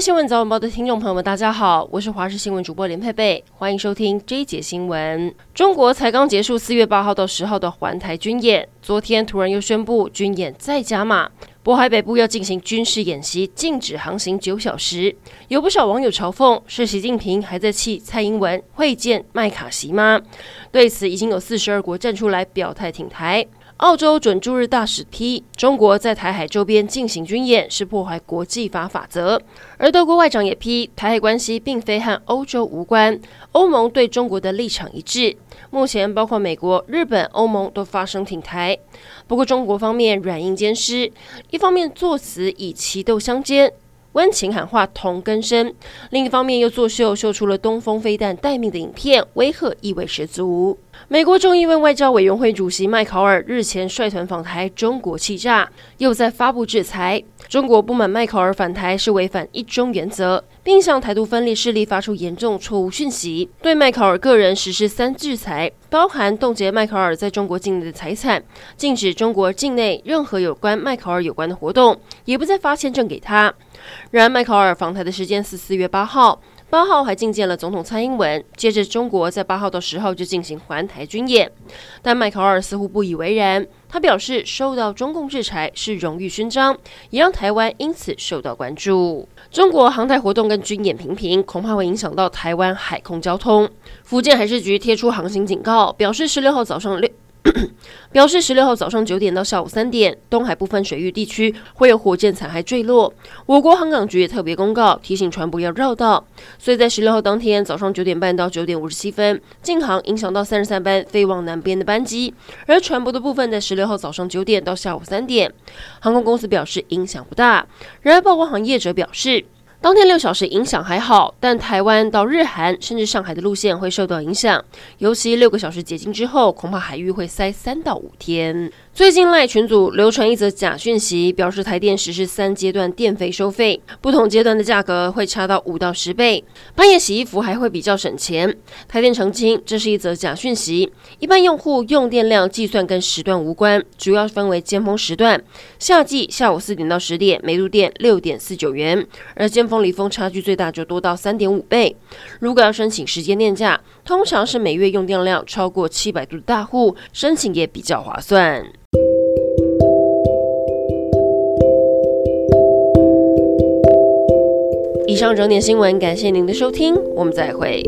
新闻早晚报的听众朋友们，大家好，我是华视新闻主播连佩佩，欢迎收听这一节新闻。中国才刚结束四月八号到十号的环台军演，昨天突然又宣布军演再加码，渤海北部要进行军事演习，禁止航行九小时。有不少网友嘲讽：是习近平还在气蔡英文会见麦卡锡吗？对此，已经有四十二国站出来表态挺台。澳洲准驻日大使批中国在台海周边进行军演是破坏国际法法则，而德国外长也批台海关系并非和欧洲无关，欧盟对中国的立场一致。目前包括美国、日本、欧盟都发声挺台，不过中国方面软硬兼施，一方面作词以棋斗相间。温情喊话同根生，另一方面又作秀秀出了东风飞弹待命的影片，威吓意味十足。美国众议院外交委员会主席麦考尔日前率团访台，中国气炸，又在发布制裁。中国不满麦考尔返台是违反一中原则，并向台独分裂势力发出严重错误讯息，对麦考尔个人实施三制裁，包含冻结麦考尔在中国境内的财产，禁止中国境内任何有关麦考尔有关的活动，也不再发签证给他。然而，麦考尔访台的时间是四月八号，八号还觐见了总统蔡英文。接着，中国在八号到十号就进行环台军演，但麦考尔似乎不以为然。他表示，受到中共制裁是荣誉勋章，也让台湾因此受到关注。中国航台活动跟军演频频，恐怕会影响到台湾海空交通。福建海事局贴出航行警告，表示十六号早上六。表示十六号早上九点到下午三点，东海部分水域地区会有火箭残骸坠落。我国航港局也特别公告，提醒船舶要绕道。所以在十六号当天早上九点半到九点五十七分，禁航影响到三十三班飞往南边的班机。而船舶的部分在十六号早上九点到下午三点，航空公司表示影响不大。然而，曝光行业者表示。当天六小时影响还好，但台湾到日韩甚至上海的路线会受到影响，尤其六个小时解禁之后，恐怕海域会塞三到五天。最近赖群组流传一则假讯息，表示台电实施三阶段电费收费，不同阶段的价格会差到五到十倍，半夜洗衣服还会比较省钱。台电澄清，这是一则假讯息，一般用户用电量计算跟时段无关，主要分为尖峰时段，夏季下午四点到十点，每度电六点四九元，而尖峰离峰差距最大就多到三点五倍。如果要申请时间电价，通常是每月用电量超过七百度的大户申请也比较划算。以上整点新闻，感谢您的收听，我们再会。